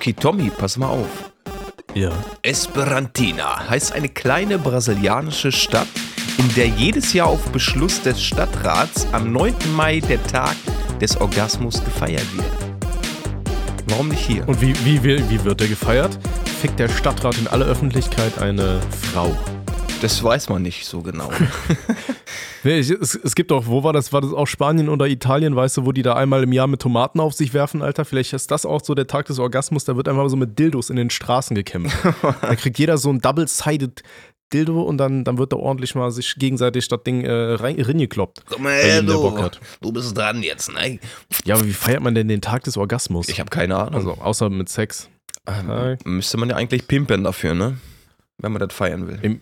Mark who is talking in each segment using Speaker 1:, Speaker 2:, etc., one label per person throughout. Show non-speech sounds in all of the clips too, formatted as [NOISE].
Speaker 1: Okay, Tommy, pass mal auf.
Speaker 2: Ja.
Speaker 1: Esperantina heißt eine kleine brasilianische Stadt, in der jedes Jahr auf Beschluss des Stadtrats am 9. Mai der Tag des Orgasmus gefeiert wird. Warum nicht hier?
Speaker 2: Und wie, wie, wie, wie wird der gefeiert? Fickt der Stadtrat in aller Öffentlichkeit eine Frau?
Speaker 1: Das weiß man nicht so genau. [LAUGHS]
Speaker 2: Nee, ich, es, es gibt auch, wo war das? War das auch Spanien oder Italien, weißt du, wo die da einmal im Jahr mit Tomaten auf sich werfen, Alter? Vielleicht ist das auch so der Tag des Orgasmus, da wird einfach so mit Dildos in den Straßen gekämpft. [LAUGHS] da kriegt jeder so ein Double-Sided Dildo und dann, dann wird da ordentlich mal sich gegenseitig das Ding äh, rein, reingekloppt.
Speaker 1: Komm her, du,
Speaker 2: hat.
Speaker 1: du bist dran jetzt, ne?
Speaker 2: Ja, aber wie feiert man denn den Tag des Orgasmus?
Speaker 1: Ich habe keine Ahnung.
Speaker 2: also, außer mit Sex.
Speaker 1: ähm, müsste man ja eigentlich pimpen dafür, ne? Wenn man das feiern will.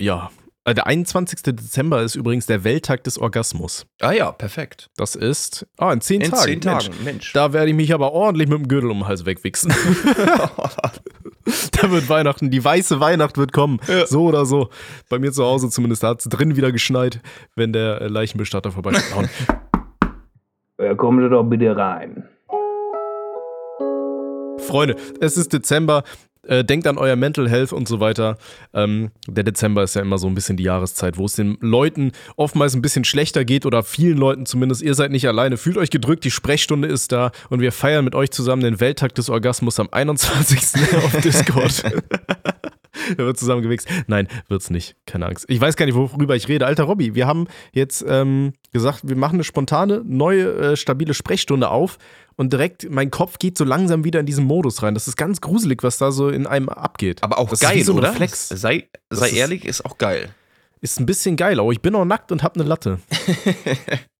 Speaker 2: Ja. Äh, Der 21. Dezember ist übrigens der Welttag des Orgasmus.
Speaker 1: Ah ja, perfekt.
Speaker 2: Das ist. Ah, in zehn
Speaker 1: In
Speaker 2: Tagen.
Speaker 1: zehn
Speaker 2: Mensch.
Speaker 1: Tagen, Mensch.
Speaker 2: Da werde ich mich aber ordentlich mit dem Gürtel um den Hals wegwichsen. [LAUGHS] da wird Weihnachten, die weiße Weihnacht wird kommen.
Speaker 1: Ja.
Speaker 2: So oder so. Bei mir zu Hause zumindest, da hat es drin wieder geschneit, wenn der äh, Leichenbestatter vorbeischaut. [LAUGHS]
Speaker 3: Ja, kommen Sie doch bitte rein.
Speaker 2: Freunde, es ist Dezember. Äh, denkt an euer Mental Health und so weiter. Ähm, der Dezember ist ja immer so ein bisschen die Jahreszeit, wo es den Leuten oftmals ein bisschen schlechter geht oder vielen Leuten zumindest. Ihr seid nicht alleine. Fühlt euch gedrückt, die Sprechstunde ist da und wir feiern mit euch zusammen den Welttag des Orgasmus am 21. [LAUGHS] auf Discord. [LAUGHS] Da wird zusammen gewichst. Nein, wird's nicht. Keine Angst. Ich weiß gar nicht, worüber ich rede. Alter Robby, wir haben jetzt ähm, gesagt, wir machen eine spontane, neue, äh, stabile Sprechstunde auf und direkt mein Kopf geht so langsam wieder in diesen Modus rein. Das ist ganz gruselig, was da so in einem abgeht.
Speaker 1: Aber auch
Speaker 2: das ist
Speaker 1: geil,
Speaker 2: so ein
Speaker 1: oder?
Speaker 2: Reflex.
Speaker 1: Sei, sei
Speaker 2: ist-
Speaker 1: ehrlich, ist auch geil.
Speaker 2: Ist ein bisschen geil, aber ich bin auch nackt und hab eine Latte. [LAUGHS]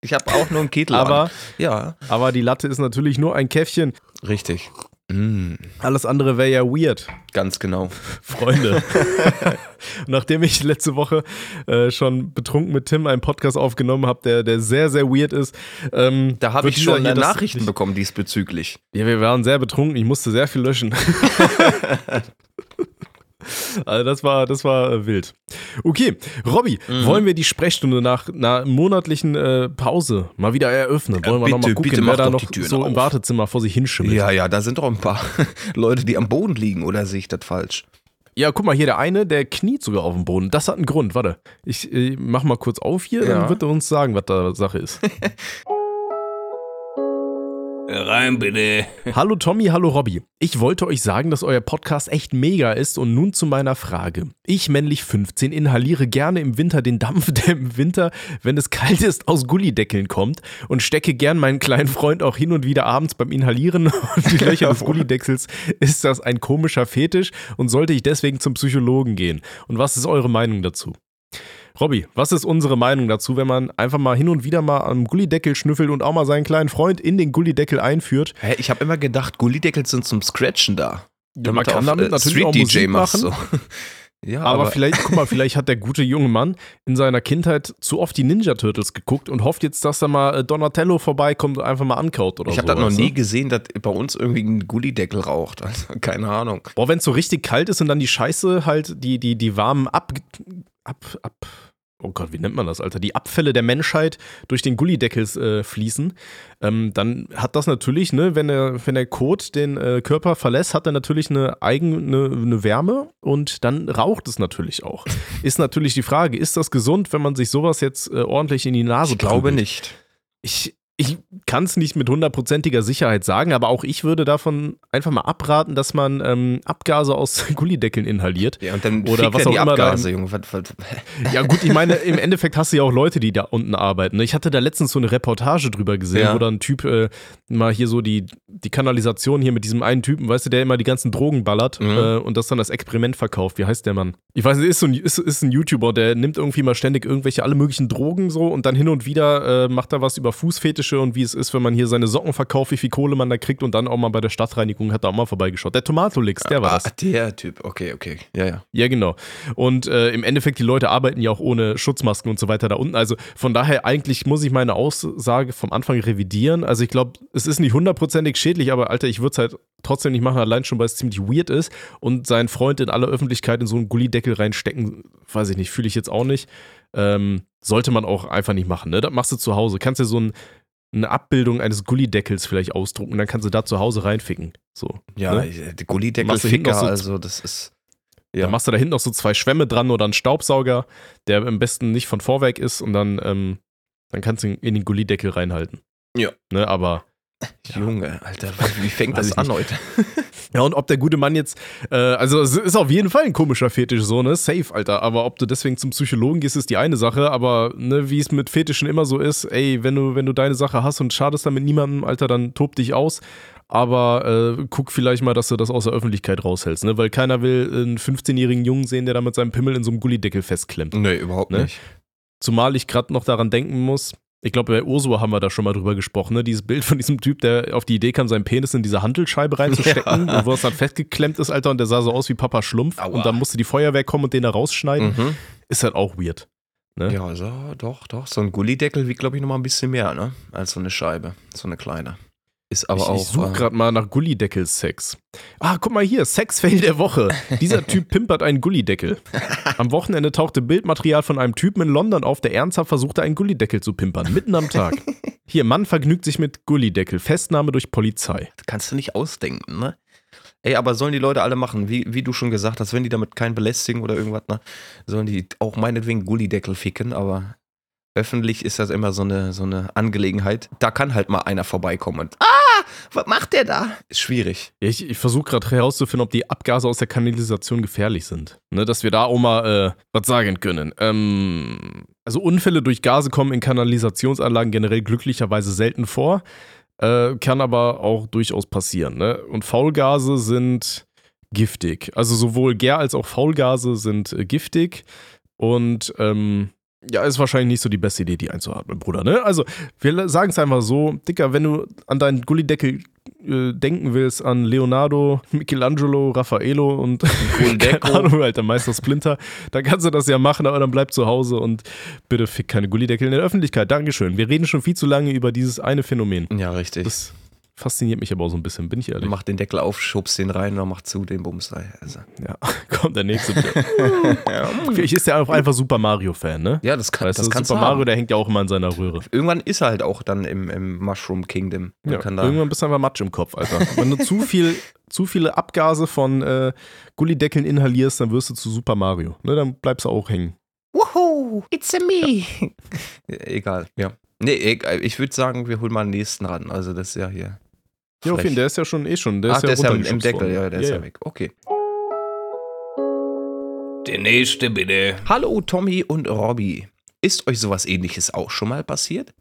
Speaker 1: Ich habe auch nur einen Kittel
Speaker 2: Aber,
Speaker 1: an. Ja,
Speaker 2: aber die Latte ist natürlich nur ein Käffchen.
Speaker 1: richtig. Mm,
Speaker 2: Alles andere wäre ja weird.
Speaker 1: ganz genau. [LAUGHS]
Speaker 2: Freunde. Und [LAUGHS] Nachdem ich letzte Woche äh, schon betrunken mit Tim einen Podcast aufgenommen habe, der, der sehr, sehr weird ist. Ähm,
Speaker 1: Da habe ich schon Nachrichten bekommen diesbezüglich.
Speaker 2: Ja, wir waren sehr betrunken. Ich musste sehr viel löschen. [LAUGHS] also das war, das war äh, wild. Okay, Robby,
Speaker 1: Mhm.
Speaker 2: wollen wir die Sprechstunde nach einer monatlichen äh, Pause mal wieder eröffnen? Wollen wir noch
Speaker 1: bitte,
Speaker 2: mal gucken,
Speaker 1: bitte
Speaker 2: wer da noch so im
Speaker 1: auf.
Speaker 2: Wartezimmer vor sich hinschimmelt?
Speaker 1: Ja, ja, da sind doch ein paar [LAUGHS] Leute, die am Boden liegen, oder sehe ich das falsch?
Speaker 2: Ja, guck mal, hier der eine, der kniet sogar auf dem Boden. Das hat einen Grund. Warte, ich äh, mach mal kurz auf hier,
Speaker 1: Ja.
Speaker 2: dann wird er uns sagen, was da Sache ist. [LAUGHS]
Speaker 3: Rein bitte.
Speaker 2: hallo Tommy, hallo Robby. Ich wollte euch sagen, dass euer Podcast echt mega ist und nun zu meiner Frage. Ich, männlich 15, inhaliere gerne im Winter den Dampf, [LAUGHS] der im Winter, wenn es kalt ist, aus Gullideckeln kommt und stecke gern meinen kleinen Freund auch hin und wieder abends beim Inhalieren [LAUGHS] und die Löcher des Gullideckels. Ist das ein komischer Fetisch und sollte ich deswegen zum Psychologen gehen? Und was ist eure Meinung dazu? Robby, was ist unsere Meinung dazu, wenn man einfach mal hin und wieder mal am Gullideckel schnüffelt und auch mal seinen kleinen Freund in den Gullideckel einführt?
Speaker 1: Hä, ich habe immer gedacht, Gullideckel sind zum Scratchen da.
Speaker 2: Ja, man kann damit
Speaker 1: äh,
Speaker 2: natürlich auch
Speaker 1: Street-DJ
Speaker 2: Musik
Speaker 1: machst,
Speaker 2: machen.
Speaker 1: So. [LAUGHS] Ja,
Speaker 2: Aber,
Speaker 1: aber,
Speaker 2: vielleicht, guck mal, vielleicht hat der gute junge Mann in seiner Kindheit zu oft die Ninja Turtles geguckt und hofft jetzt, dass da mal äh, Donatello vorbeikommt und einfach mal ankaut oder
Speaker 1: ich
Speaker 2: so.
Speaker 1: habe das noch nie gesehen, dass bei uns irgendwie ein Gullideckel raucht. [LAUGHS] Also keine Ahnung.
Speaker 2: Boah, wenn es so richtig kalt ist und dann die Scheiße halt, die, die, die warmen ab, ab, ab, oh Gott, wie nennt man das, Alter? Die Abfälle der Menschheit durch den Gullideckel äh, fließen, ähm, dann hat das natürlich, ne, wenn der, wenn der Kot den äh, Körper verlässt, hat er natürlich eine eigene eine Wärme und dann raucht es natürlich auch. [LAUGHS] ist natürlich die Frage, ist das gesund, wenn man sich sowas jetzt äh, ordentlich in die Nase
Speaker 1: Ich glaube
Speaker 2: prügelt?
Speaker 1: nicht.
Speaker 2: Ich, ich kann es nicht mit hundertprozentiger Sicherheit sagen, aber auch ich würde davon einfach mal abraten, dass man ähm, Abgase aus [LAUGHS] Gullideckeln inhaliert.
Speaker 1: Ja, und dann
Speaker 2: Oder was
Speaker 1: ja die
Speaker 2: auch immer
Speaker 1: Abgase, Junge. [LAUGHS]
Speaker 2: Ja gut, ich meine, im Endeffekt hast du ja auch Leute, die da unten arbeiten. Ich hatte da letztens so eine Reportage drüber gesehen,
Speaker 1: Ja.
Speaker 2: wo da ein Typ äh, mal hier so die, die Kanalisation hier mit diesem einen Typen, weißt du, der immer die ganzen Drogen ballert
Speaker 1: Mhm.
Speaker 2: äh, und das dann als Experiment verkauft. Wie heißt der Mann? Ich weiß nicht, ist, so ein, ist, ist ein YouTuber, der nimmt irgendwie mal ständig irgendwelche alle möglichen Drogen so und dann hin und wieder äh, macht er was über Fußfetische und wie es ist, wenn man hier seine Socken verkauft, wie viel Kohle man da kriegt und dann auch mal bei der Stadtreinigung hat er auch mal vorbeigeschaut. Der Tomatolix, der war
Speaker 1: ah,
Speaker 2: das.
Speaker 1: der Typ. Okay, okay. Ja, ja.
Speaker 2: Ja, genau. Und äh, im Endeffekt, die Leute arbeiten ja auch ohne Schutzmasken und so weiter da unten. Also von daher, eigentlich muss ich meine Aussage vom Anfang revidieren. Also ich glaube, es ist nicht hundertprozentig schädlich, aber Alter, ich würde es halt trotzdem nicht machen, allein schon, weil es ziemlich weird ist. Und seinen Freund in aller Öffentlichkeit in so einen Gullideckel reinstecken, weiß ich nicht, fühle ich jetzt auch nicht. Ähm, sollte man auch einfach nicht machen. Ne? Das machst du zu Hause. Kannst dir so ein eine Abbildung eines Gullideckels vielleicht ausdrucken und dann kannst du da zu Hause reinficken. So.
Speaker 1: Ja,
Speaker 2: ne?
Speaker 1: die Gullideckel
Speaker 2: Machst du hinten
Speaker 1: Ficker,
Speaker 2: noch so-
Speaker 1: also das ist.
Speaker 2: Ja.
Speaker 1: Ja.
Speaker 2: Dann machst du da hinten noch so zwei Schwämme dran oder einen Staubsauger, der am besten nicht von Vorwerk ist und dann, ähm, dann kannst du ihn in den Gullideckel reinhalten.
Speaker 1: Ja.
Speaker 2: Ne, aber
Speaker 1: Junge, Alter, wie fängt
Speaker 2: Weiß
Speaker 1: das an heute? [LAUGHS]
Speaker 2: Ja, und ob der gute Mann jetzt, äh, also es ist auf jeden Fall ein komischer Fetisch, so, ne? Safe, Alter. Aber ob du deswegen zum Psychologen gehst, ist die eine Sache. Aber, ne, wie es mit Fetischen immer so ist, ey, wenn du, wenn du deine Sache hast und schadest damit niemandem, Alter, dann tob dich aus. Aber äh, guck vielleicht mal, dass du das aus der Öffentlichkeit raushältst, ne? Weil keiner will einen 15-jährigen Jungen sehen, der da mit seinem Pimmel in so einem Gullideckel festklemmt.
Speaker 1: Nee, überhaupt
Speaker 2: Ne?
Speaker 1: nicht.
Speaker 2: Zumal ich gerade noch daran denken muss, ich glaube, bei Ursula haben wir da schon mal drüber gesprochen, ne? Dieses Bild von diesem Typ, der auf die Idee kam, seinen Penis in diese Hantelscheibe reinzustecken, [LAUGHS]
Speaker 1: Ja.
Speaker 2: und wo es dann festgeklemmt ist, Alter, und der sah so aus wie Papa Schlumpf.
Speaker 1: Aua.
Speaker 2: Und dann musste die Feuerwehr kommen und den da rausschneiden.
Speaker 1: Mhm.
Speaker 2: Ist halt auch weird. Ne?
Speaker 1: Ja, so, doch, doch. So ein Gullideckel wiegt, glaube ich, nochmal ein bisschen mehr, ne? Als so eine Scheibe. So eine kleine. Ist aber
Speaker 2: ich,
Speaker 1: auch.
Speaker 2: ich suche
Speaker 1: äh,
Speaker 2: gerade mal nach Gullideckel-Sex. Ah, guck mal hier, Sexfail der Woche. Dieser Typ [LAUGHS] pimpert einen Gullideckel. Am Wochenende tauchte Bildmaterial von einem Typen in London auf, der ernsthaft versuchte, einen Gullideckel zu pimpern, mitten am Tag. [LAUGHS] Hier, Mann vergnügt sich mit Gullideckel, Festnahme durch Polizei.
Speaker 1: kannst du nicht ausdenken, ne? Ey, aber sollen die Leute alle machen, wie, wie du schon gesagt hast, wenn die damit keinen belästigen oder irgendwas, ne? Sollen die auch meinetwegen Gullideckel ficken, aber öffentlich ist das immer so eine, so eine Angelegenheit. Da kann halt mal einer vorbeikommen und, ah, was macht der da? Ist schwierig.
Speaker 2: Ja, ich ich versuche gerade herauszufinden, ob die Abgase aus der Kanalisation gefährlich sind. Ne, dass wir da auch mal äh, was sagen können. Ähm, also Unfälle durch Gase kommen in Kanalisationsanlagen generell glücklicherweise selten vor, äh, kann aber auch durchaus passieren. Ne? Und Faulgase sind giftig. Also sowohl Gär- als auch Faulgase sind äh, giftig und ähm, ja, ist wahrscheinlich nicht so die beste Idee, die einzuatmen, Bruder. Ne? Also, wir sagen es einfach so, Dicker, wenn du an deinen Gullideckel äh, denken willst, an Leonardo, Michelangelo, Raffaello und [LAUGHS] keine Ahnung, alter Meister Splinter, dann kannst du das ja machen, aber dann bleib zu Hause und bitte fick keine Gullideckel in der Öffentlichkeit. Dankeschön. Wir reden schon viel zu lange über dieses eine Phänomen.
Speaker 1: Ja, richtig.
Speaker 2: Das fasziniert mich aber auch so ein bisschen, bin ich ehrlich.
Speaker 1: Mach den Deckel auf, schubst den rein und mach zu, den Bums. Also.
Speaker 2: Ja, [LAUGHS] kommt der nächste bitte. Vielleicht [LAUGHS] ist er auch einfach Super Mario-Fan, ne?
Speaker 1: Ja, das, kann,
Speaker 2: Weißt
Speaker 1: das
Speaker 2: du,
Speaker 1: kannst
Speaker 2: Super Mario,
Speaker 1: haben.
Speaker 2: der hängt ja auch immer in seiner Röhre.
Speaker 1: Irgendwann ist er halt auch dann im, im Mushroom Kingdom.
Speaker 2: Ja,
Speaker 1: kann da,
Speaker 2: irgendwann bist du einfach Matsch im Kopf, Alter. Wenn du zu viel, [LAUGHS] zu viele Abgase von äh, Gullideckeln inhalierst, dann wirst du zu Super Mario. Ne, dann bleibst du auch hängen.
Speaker 1: Woohoo, it's a me. Egal, ja. Nee, egal. ich würde sagen, wir holen mal den nächsten ran. Also das ist ja hier.
Speaker 2: Ja, auf jeden der ist ja schon eh schon. Der
Speaker 1: Ach,
Speaker 2: ist ja
Speaker 1: der ist ja im, Deckel,
Speaker 2: worden.
Speaker 1: ja, der ist ja, weg. Okay.
Speaker 3: Der nächste bitte.
Speaker 1: Hallo Tommy und Robby. Ist euch sowas ähnliches auch schon mal passiert?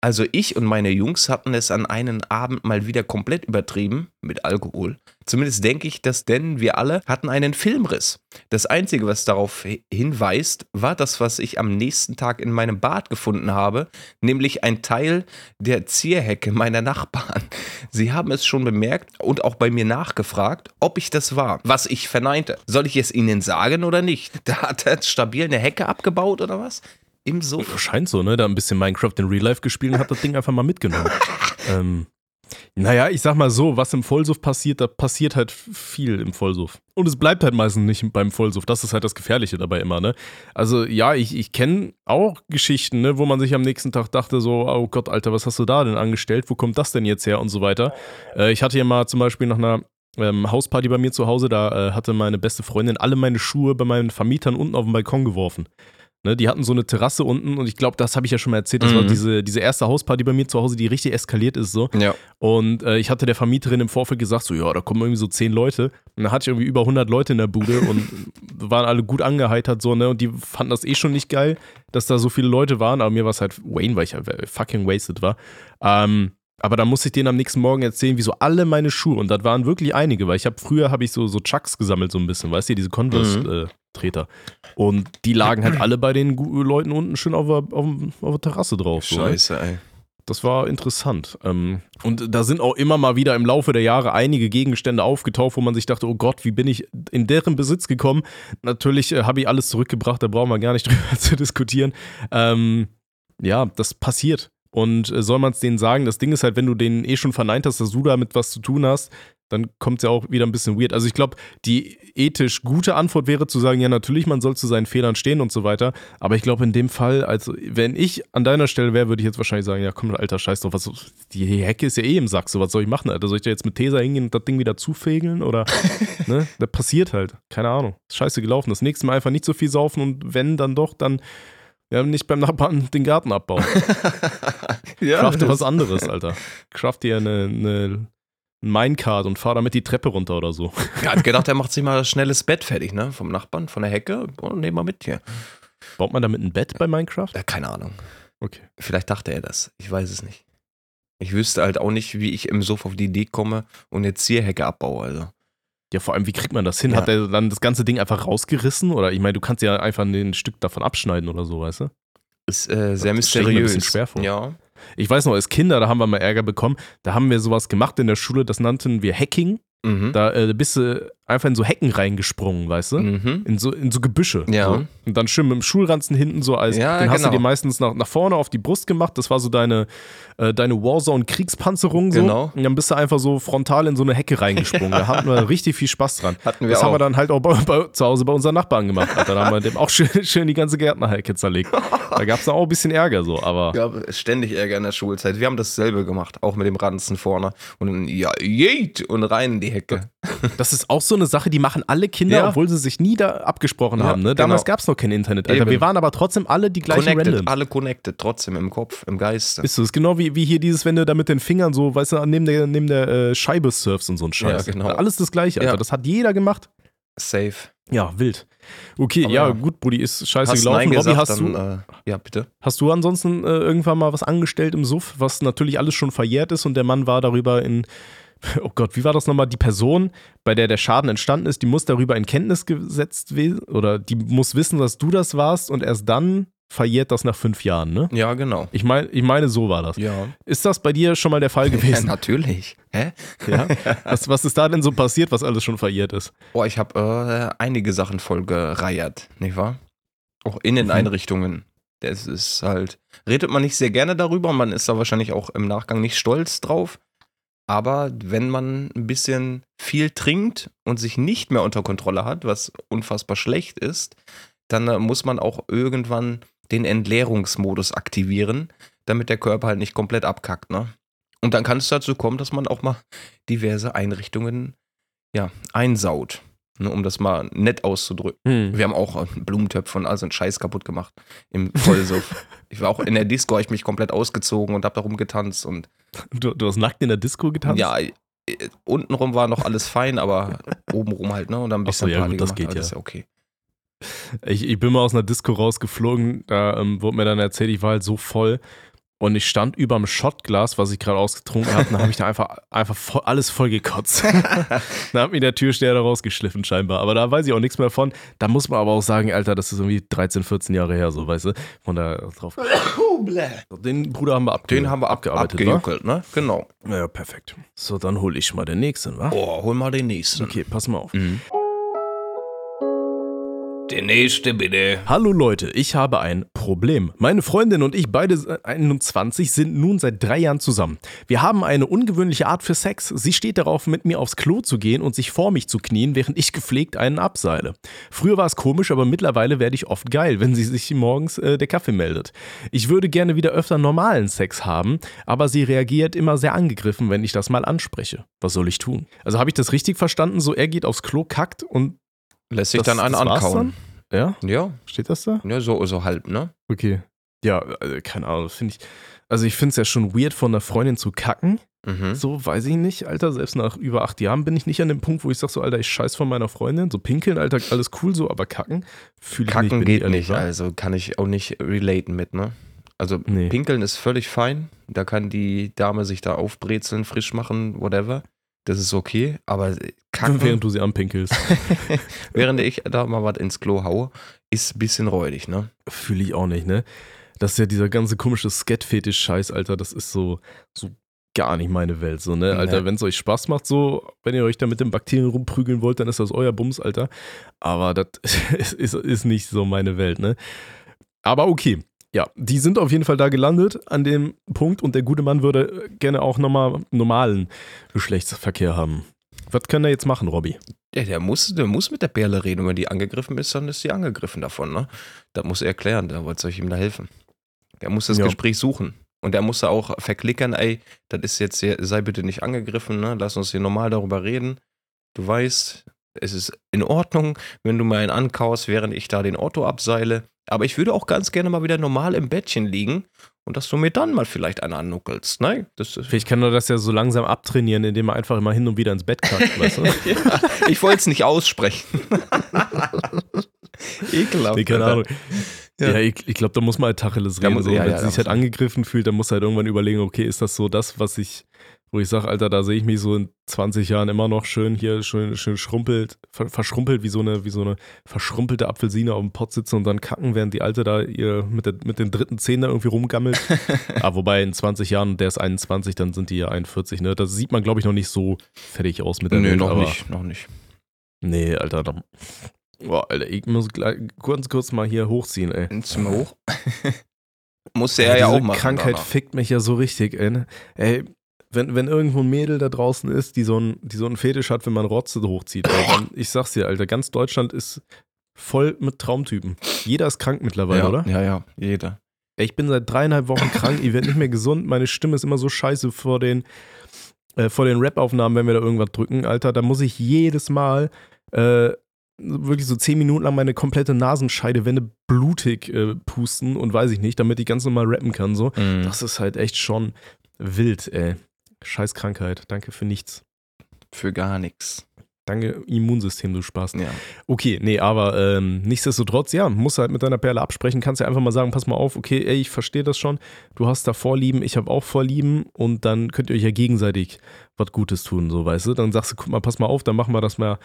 Speaker 1: Also ich und meine Jungs hatten es an einem Abend mal wieder komplett übertrieben mit Alkohol. Zumindest denke ich das, denn wir alle hatten einen Filmriss. Das Einzige, was darauf hi- hinweist, war das, was ich am nächsten Tag in meinem Bad gefunden habe, nämlich ein Teil der Zierhecke meiner Nachbarn. Sie haben es schon bemerkt und auch bei mir nachgefragt, ob ich das war, was ich verneinte. Soll ich es ihnen sagen oder nicht? Da hat er stabil eine Hecke abgebaut oder was? Im Sofa.
Speaker 2: Scheint so, ne? Da ein bisschen Minecraft in Real Life gespielt und hat das Ding einfach mal mitgenommen. [LAUGHS] ähm, naja, ich sag mal so, was im Vollsuff passiert, da passiert halt viel im Vollsuff. Und es bleibt halt meistens nicht beim Vollsuff. Das ist halt das Gefährliche dabei immer, ne? Also, ja, ich, ich kenne auch Geschichten, ne, wo man sich am nächsten Tag dachte, so, oh Gott, Alter, was hast du da denn angestellt? Wo kommt das denn jetzt her? Und so weiter. Äh, ich hatte ja mal zum Beispiel nach einer ähm, Hausparty bei mir zu Hause, da äh, hatte meine beste Freundin alle meine Schuhe bei meinen Vermietern unten auf den Balkon geworfen. Ne, die hatten so eine Terrasse unten und ich glaube, das habe ich ja schon mal erzählt. Das war
Speaker 1: Mhm.
Speaker 2: diese, diese erste Hausparty bei mir zu Hause, die richtig eskaliert ist so.
Speaker 1: Ja.
Speaker 2: Und äh, ich hatte der Vermieterin im Vorfeld gesagt, so, ja, da kommen irgendwie so zehn Leute. Und da hatte ich irgendwie über 100 Leute in der Bude [LAUGHS] und waren alle gut angeheitert, so, ne? Und die fanden das eh schon nicht geil, dass da so viele Leute waren. Aber mir war es halt Wayne, weil ich ja fucking wasted war. Ähm, aber da musste ich denen am nächsten Morgen erzählen, wieso alle meine Schuhe, und das waren wirklich einige, weil ich habe früher habe ich so, so Chucks gesammelt, so ein bisschen, weißt du, diese Converse-Treter. und die lagen halt alle bei den Leuten unten schön auf der, auf, auf der Terrasse drauf. So, ne?
Speaker 1: Scheiße, ey.
Speaker 2: Das war interessant. Ähm, und da sind auch immer mal wieder im Laufe der Jahre einige Gegenstände aufgetaucht, wo man sich dachte, oh Gott, wie bin ich in deren Besitz gekommen? Natürlich äh, habe ich alles zurückgebracht, da brauchen wir gar nicht [LAUGHS] drüber zu diskutieren. Ähm, ja, das passiert. Und äh, soll man es denen sagen, das Ding ist halt, wenn du denen eh schon verneint hast, dass du damit was zu tun hast, dann kommt es ja auch wieder ein bisschen weird. Also ich glaube, die ethisch gute Antwort wäre zu sagen, ja natürlich, man soll zu seinen Fehlern stehen und so weiter. Aber ich glaube in dem Fall, also wenn ich an deiner Stelle wäre, würde ich jetzt wahrscheinlich sagen, ja komm, alter Scheiß drauf, was, die Hecke ist ja eh im Sack, so was soll ich machen, Alter? Soll ich da jetzt mit Tesa hingehen und das Ding wieder zufegeln oder, [LAUGHS] ne? Das passiert halt, keine Ahnung. Scheiße gelaufen. Das nächste Mal einfach nicht so viel saufen und wenn, dann doch, dann ja, nicht beim Nachbarn [LAUGHS] den Garten abbauen. [LAUGHS]
Speaker 1: ja,
Speaker 2: Crafte was anderes, Alter. Craft dir eine, eine Minecart und fahr damit die Treppe runter oder so. [LAUGHS]
Speaker 1: Er hat gedacht, er macht sich mal ein schnelles Bett fertig, ne? Vom Nachbarn, von der Hecke. Oh, nehmen wir mit hier.
Speaker 2: Baut man damit ein Bett bei Minecraft?
Speaker 1: Ja, keine Ahnung.
Speaker 2: Okay.
Speaker 1: Vielleicht dachte er das. Ich weiß es nicht. Ich wüsste halt auch nicht, wie ich im Sofa auf die Idee komme und jetzt Zierhecke abbaue. Also.
Speaker 2: Ja, vor allem, wie kriegt man das hin?
Speaker 1: Ja.
Speaker 2: Hat er dann das ganze Ding einfach rausgerissen? Oder ich meine, du kannst ja einfach ein Stück davon abschneiden oder so, weißt du?
Speaker 1: Ist äh, sehr
Speaker 2: Das mir ein
Speaker 1: mysteriös.
Speaker 2: bisschen schwer vor.
Speaker 1: Ja.
Speaker 2: Ich weiß noch, als Kinder, da haben wir mal Ärger bekommen. Da haben wir sowas gemacht in der Schule, das nannten wir Hacking.
Speaker 1: Mhm.
Speaker 2: Da äh, bist du einfach in so Hecken reingesprungen, weißt du?
Speaker 1: Mhm.
Speaker 2: In so, in so Gebüsche.
Speaker 1: Ja.
Speaker 2: So. Und dann schön mit dem Schulranzen hinten so als,
Speaker 1: Ja,
Speaker 2: den hast du
Speaker 1: genau.
Speaker 2: dir meistens nach, nach vorne auf die Brust gemacht. Das war so deine, äh, deine Warzone-Kriegspanzerung so.
Speaker 1: Genau.
Speaker 2: Und dann bist du einfach so frontal in so eine Hecke reingesprungen. Da hatten wir [LAUGHS] richtig viel Spaß dran.
Speaker 1: Hatten wir
Speaker 2: das haben
Speaker 1: auch.
Speaker 2: wir dann halt auch bei, bei, zu Hause bei unseren Nachbarn gemacht. Alter. Da haben wir dem auch schön, schön die ganze Gärtnerhecke zerlegt. Da gab es dann auch ein bisschen Ärger so, aber
Speaker 1: gab ständig Ärger in der Schulzeit. Wir haben dasselbe gemacht, auch mit dem Ranzen vorne. Und ja, jeet, und rein in die Hecke.
Speaker 2: Das ist auch so eine Sache, die machen alle Kinder,
Speaker 1: Ja.
Speaker 2: obwohl sie sich nie da abgesprochen
Speaker 1: Ja,
Speaker 2: haben. Ne? Damals
Speaker 1: genau.
Speaker 2: gab es noch kein Internet. Alter.
Speaker 1: Eben.
Speaker 2: Wir waren aber trotzdem alle die gleichen
Speaker 1: Connected,
Speaker 2: Randoms.
Speaker 1: alle connected, trotzdem im Kopf, im Geiste.
Speaker 2: Das ist genau wie, wie hier dieses, wenn du da mit den Fingern so, weißt du, neben der, neben der äh, Scheibe surfst und so ein Scheiß.
Speaker 1: Ja, genau.
Speaker 2: Alles das Gleiche, Alter. Das hat jeder gemacht.
Speaker 1: Safe.
Speaker 2: Ja, wild. Okay, ja,
Speaker 1: ja.
Speaker 2: gut, Brudi, ist scheiße
Speaker 1: Hast
Speaker 2: gelaufen.
Speaker 1: Nein
Speaker 2: Robby,
Speaker 1: gesagt,
Speaker 2: hast,
Speaker 1: dann,
Speaker 2: du,
Speaker 1: äh, ja, bitte.
Speaker 2: hast du ansonsten äh, irgendwann mal was angestellt im Suff, was natürlich alles schon verjährt ist und der Mann war darüber in, [LAUGHS] oh Gott, wie war das nochmal? Die Person, bei der der Schaden entstanden ist, die muss darüber in Kenntnis gesetzt werden oder die muss wissen, dass du das warst und erst dann verjährt das nach fünf Jahren, ne?
Speaker 1: Ja, genau.
Speaker 2: Ich, mein, ich meine, so war das.
Speaker 1: Ja.
Speaker 2: Ist das bei dir schon mal der Fall [LAUGHS]
Speaker 1: ja.
Speaker 2: gewesen?
Speaker 1: Natürlich. Hä? [LAUGHS]
Speaker 2: Ja. Was, was ist da denn so passiert, was alles schon verjährt ist?
Speaker 1: Boah, ich habe äh, einige Sachen voll gereiert, nicht wahr? Auch in den. Einrichtungen. Das ist halt, redet man nicht sehr gerne darüber, man ist da wahrscheinlich auch im Nachgang nicht stolz drauf. Aber wenn man ein bisschen viel trinkt und sich nicht mehr unter Kontrolle hat, was unfassbar schlecht ist, dann äh, muss man auch irgendwann den Entleerungsmodus aktivieren, damit der Körper halt nicht komplett abkackt, ne? Und dann kann es dazu kommen, dass man auch mal diverse Einrichtungen ja, einsaut. Ne, um das mal nett auszudrücken. Wir haben auch Blumentöpfe und all so einen Scheiß kaputt gemacht im Vollsuff. [LAUGHS] ich war auch in der Disco, habe ich mich komplett ausgezogen und habe da rumgetanzt und
Speaker 2: Du, du hast nackt in der Disco getanzt?
Speaker 1: ja, äh, untenrum war noch alles fein, aber obenrum halt, ne? Und dann ein
Speaker 2: Ach so,
Speaker 1: bisschen
Speaker 2: ja,
Speaker 1: Party
Speaker 2: gut, das
Speaker 1: gemacht,
Speaker 2: geht ja.
Speaker 1: Das ist ja okay.
Speaker 2: Ich, ich bin mal aus einer Disco rausgeflogen, da ähm, wurde mir dann erzählt, ich war halt so voll und ich stand über dem Shotglas, was ich gerade ausgetrunken habe, und dann habe ich da einfach, einfach voll, alles voll gekotzt. [LAUGHS] dann hat mir der Türsteher da rausgeschliffen scheinbar, aber da weiß ich auch nichts mehr von. Da muss man aber auch sagen, Alter, das ist irgendwie 13, 14 Jahre her, so, weißt du, von da drauf. [COUGHS] Den Bruder haben wir abge
Speaker 1: Den haben wir ab,
Speaker 2: abgearbeitet,
Speaker 1: abgejuckelt, ne? Genau.
Speaker 2: Ja, perfekt. So, dann hole ich mal den nächsten, wa?
Speaker 1: Oh, hol mal den nächsten.
Speaker 2: Okay, pass mal auf.
Speaker 1: Mhm. Der nächste bitte.
Speaker 2: Hallo Leute, ich habe ein Problem. Meine Freundin und ich, beide 21, sind nun seit drei Jahren zusammen. Wir haben eine ungewöhnliche Art für Sex. Sie steht darauf, mit mir aufs Klo zu gehen und sich vor mich zu knien, während ich gepflegt einen abseile. Früher war es komisch, aber mittlerweile werde ich oft geil, wenn sie sich morgens äh, der Kaffee meldet. Ich würde gerne wieder öfter normalen Sex haben, aber sie reagiert immer sehr angegriffen, wenn ich das mal anspreche. Was soll ich tun? Also habe ich das richtig verstanden? So, er geht aufs Klo, kackt und
Speaker 1: Lässt sich
Speaker 2: das,
Speaker 1: dann einen ankauen.
Speaker 2: Dann? Ja,
Speaker 1: Ja,
Speaker 2: steht das da?
Speaker 1: ja, so, so halb, ne?
Speaker 2: Okay. Ja, äh, keine Ahnung, finde ich. Also ich finde es ja schon weird, von einer Freundin zu kacken.
Speaker 1: Mhm.
Speaker 2: So, weiß ich nicht, Alter. Selbst nach über acht Jahren bin ich nicht an dem Punkt, wo ich sage so, Alter, ich scheiß von meiner Freundin. So pinkeln, Alter, alles cool so, aber kacken fühle ich nicht.
Speaker 1: Kacken geht nicht,
Speaker 2: wa?
Speaker 1: also kann ich auch nicht relaten mit, ne? Also
Speaker 2: Nee.
Speaker 1: pinkeln ist völlig fein. Da kann die Dame sich da aufbrezeln, frisch machen, whatever. Das ist okay, aber kacken, [LAUGHS]
Speaker 2: Während du sie anpinkelst. [LAUGHS]
Speaker 1: während ich da mal was ins Klo haue, ist ein bisschen räudig, ne?
Speaker 2: Fühle ich auch nicht, ne? Das ist ja dieser ganze komische Skat-Fetisch-Scheiß, Alter. Das ist so, so gar nicht meine Welt, so, ne? Alter,
Speaker 1: Nee.
Speaker 2: wenn es euch Spaß macht, so, wenn ihr euch da mit den Bakterien rumprügeln wollt, dann ist das euer Bums, Alter. Aber das ist, [LAUGHS] ist, ist nicht so meine Welt, ne? Aber okay. Ja, die sind auf jeden Fall da gelandet an dem Punkt und der gute Mann würde gerne auch nochmal normalen Geschlechtsverkehr haben. Was können wir jetzt machen, Robby?
Speaker 1: Ja, der muss, der muss mit der Perle reden. Und wenn die angegriffen ist, dann ist sie angegriffen davon, ne? Das muss er erklären, da wollte ich ihm da helfen. Der muss das
Speaker 2: Ja.
Speaker 1: Gespräch suchen. Und der muss da auch verklickern, ey, das ist jetzt, hier- sei bitte nicht angegriffen, ne? Lass uns hier normal darüber reden. Du weißt, es ist in Ordnung, wenn du mal einen ankaust, während ich da den Otto abseile. Aber ich würde auch ganz gerne mal wieder normal im Bettchen liegen und dass du mir dann mal vielleicht einen annuckelst, ne?
Speaker 2: Vielleicht kann er das ja so langsam abtrainieren, indem er einfach immer hin und wieder ins Bett kackt, weißt du? [LAUGHS]
Speaker 1: ja, ich wollte es nicht aussprechen. [LAUGHS] Ekelhaft.
Speaker 2: Nee, keine. Ahnung. Ja,
Speaker 1: Ja.
Speaker 2: ich, ich glaube, da muss man halt Tacheles reden.
Speaker 1: muss-
Speaker 2: so.
Speaker 1: ja,
Speaker 2: Wenn
Speaker 1: ja, da
Speaker 2: sich halt
Speaker 1: man-
Speaker 2: angegriffen fühlt, dann muss er halt irgendwann überlegen, okay, ist das so das, was ich, wo ich sage, Alter, da sehe ich mich so in 20 Jahren immer noch schön hier, schön, schön schrumpelt, ver, verschrumpelt wie so, eine, wie so eine verschrumpelte Apfelsine auf dem Pott sitzen und dann kacken, während die Alte da ihr mit, der, mit den dritten Zähnen da irgendwie rumgammelt. [LAUGHS] ah, wobei in 20 Jahren, der ist 21, dann sind die ja 41, ne? Das sieht man, glaube ich, noch nicht so fertig aus mit der
Speaker 1: Nö,
Speaker 2: Welt,
Speaker 1: noch nicht, noch nicht.
Speaker 2: Nee, Alter, da, boah, Alter, ich muss gleich, kurz, kurz mal hier hochziehen, ey.
Speaker 1: Ins Zimmer hoch. [LAUGHS] Muss er ja,
Speaker 2: diese
Speaker 1: auch machen.
Speaker 2: Krankheit
Speaker 1: danach.
Speaker 2: fickt mich ja so richtig, ey. ne? Ey, wenn, wenn irgendwo ein Mädel da draußen ist, die so, ein, die so einen Fetisch hat, wenn man Rotze hochzieht, dann, [LAUGHS] ich sag's dir, Alter, ganz Deutschland ist voll mit Traumtypen. Jeder ist krank mittlerweile,
Speaker 1: ja,
Speaker 2: oder?
Speaker 1: Ja, ja, jeder.
Speaker 2: Ich bin seit dreieinhalb Wochen krank, ich werde nicht mehr gesund, meine Stimme ist immer so scheiße vor den, äh, vor den Rap-Aufnahmen, wenn wir da irgendwas drücken, Alter. Da muss ich jedes Mal äh, wirklich so zehn Minuten lang meine komplette Nasenscheidewände blutig äh, pusten und weiß ich nicht, damit ich ganz normal rappen kann. So.
Speaker 1: Mhm.
Speaker 2: Das ist halt echt schon wild, ey. Scheiß Krankheit. Danke für nichts.
Speaker 1: Für gar nichts.
Speaker 2: Danke, Immunsystem, du Spaß.
Speaker 1: Ja.
Speaker 2: Okay, nee, aber ähm, nichtsdestotrotz, ja, musst halt mit deiner Perle absprechen, kannst ja einfach mal sagen, pass mal auf, okay, ey, ich verstehe das schon, du hast da Vorlieben, ich habe auch Vorlieben und dann könnt ihr euch ja gegenseitig was Gutes tun, so, weißt du? Dann sagst du, guck mal, pass mal auf, dann machen wir das mal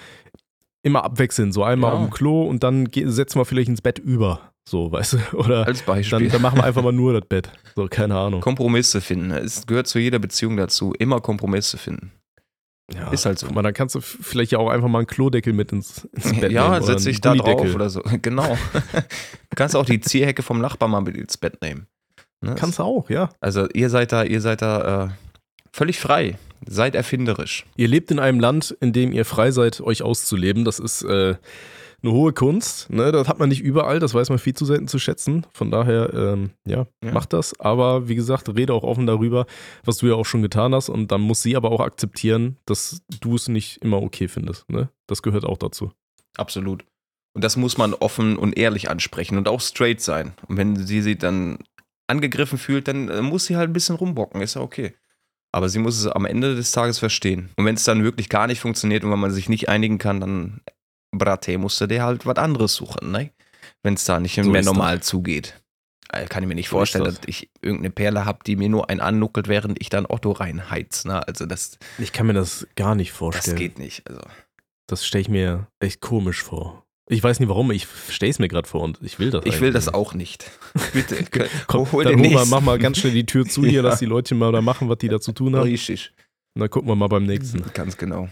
Speaker 2: immer abwechselnd, so einmal
Speaker 1: Ja.
Speaker 2: auf dem Klo und dann setzen wir vielleicht ins Bett über, so, weißt du? [LAUGHS] Oder
Speaker 1: Als
Speaker 2: dann,
Speaker 1: Beispiel.
Speaker 2: dann machen wir einfach mal nur das Bett, so, keine Ahnung.
Speaker 1: Kompromisse finden. Es gehört zu jeder Beziehung dazu. Immer Kompromisse finden.
Speaker 2: Ja,
Speaker 1: Ist halt so.
Speaker 2: Guck mal, dann kannst du vielleicht ja auch einfach mal einen Klodeckel mit ins, ins Bett nehmen.
Speaker 1: ja, setz dich da drauf oder so. [LAUGHS] Genau. du kannst auch die Zierhecke vom Nachbarn mal mit ins Bett nehmen. Ne?
Speaker 2: Kannst du auch, ja.
Speaker 1: Also ihr seid da, ihr seid da äh, völlig frei. Seid erfinderisch.
Speaker 2: Ihr lebt in einem Land, in dem ihr frei seid, euch auszuleben. Das ist äh, eine hohe Kunst. Ne? Das hat man nicht überall, das weiß man viel zu selten zu schätzen. Von daher, ähm, ja,
Speaker 1: Ja.
Speaker 2: macht das. Aber wie gesagt, rede auch offen darüber, was du ja auch schon getan hast. Und dann muss sie aber auch akzeptieren, dass du es nicht immer okay findest. Ne? Das gehört auch dazu.
Speaker 1: Absolut. Und das muss man offen und ehrlich ansprechen und auch straight sein. Und wenn sie sich dann angegriffen fühlt, dann äh, muss sie halt ein bisschen rumbocken, ist ja okay. Aber sie muss es am Ende des Tages verstehen. Und wenn es dann wirklich gar nicht funktioniert und wenn man sich nicht einigen kann, dann, Brate, musst du dir halt was anderes suchen, ne? Wenn es da nicht
Speaker 2: So
Speaker 1: mehr normal zugeht. Äh, Kann ich mir nicht
Speaker 2: So
Speaker 1: vorstellen,
Speaker 2: das.
Speaker 1: dass ich irgendeine Perle habe, die mir nur einen annuckelt, während ich dann Otto reinheiz. Ne? Also das,
Speaker 2: Ich kann mir das gar nicht
Speaker 1: das
Speaker 2: vorstellen.
Speaker 1: geht nicht. Also.
Speaker 2: Das stelle ich mir echt komisch vor. Ich weiß nicht warum, ich stelle es mir gerade vor und ich will das
Speaker 1: Ich will das
Speaker 2: nicht.
Speaker 1: auch nicht. [LAUGHS] Bitte, [LAUGHS]
Speaker 2: Komm,
Speaker 1: hol
Speaker 2: dann
Speaker 1: den nächsten.
Speaker 2: mach mal ganz schnell die Tür zu hier, [LAUGHS]
Speaker 1: Ja.
Speaker 2: dass die Leute mal da machen, was die da zu tun haben.
Speaker 1: Richtig.
Speaker 2: Und dann gucken wir mal beim nächsten.
Speaker 1: Ganz genau.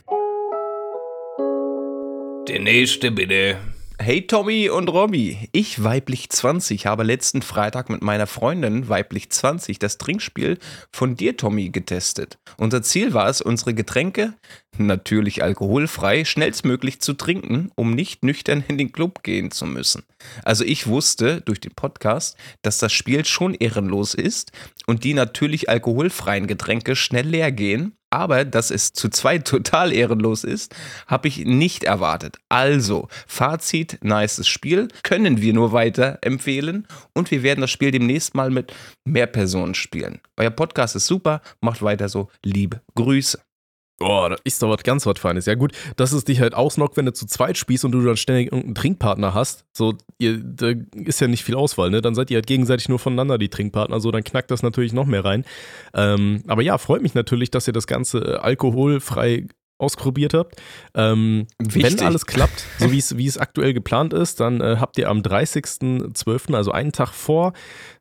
Speaker 1: Der nächste bitte. Hey Tommy und Robby, ich weiblich 20 habe letzten Freitag mit meiner Freundin weiblich 20 das Trinkspiel von dir Tommy getestet. Unser Ziel war es, unsere Getränke, natürlich alkoholfrei, schnellstmöglich zu trinken, um nicht nüchtern in den Club gehen zu müssen. Also ich wusste durch den Podcast, dass das Spiel schon ehrenlos ist und die natürlich alkoholfreien Getränke schnell leer gehen. Aber dass es zu zweit [LAUGHS] total ehrenlos ist, habe ich nicht erwartet. Also, Fazit, nices Spiel, können wir nur weiter empfehlen und wir werden das Spiel demnächst mal mit mehr Personen spielen. Euer Podcast ist super, macht weiter so. Liebe Grüße.
Speaker 2: Boah, das ist doch was ganz was Feines. Ja, gut, dass es dich halt ausnockt, wenn du zu zweit spielst und du dann ständig irgendeinen Trinkpartner hast. So, ihr, da ist ja nicht viel Auswahl, ne? Dann seid ihr halt gegenseitig nur voneinander die Trinkpartner. So, dann knackt das natürlich noch mehr rein. Ähm, aber ja, freut mich natürlich, dass ihr das Ganze äh, alkoholfrei ausprobiert habt. Ähm, wenn alles klappt, so wie es, wie es aktuell geplant ist, dann äh, habt ihr am 30.12., also einen Tag vor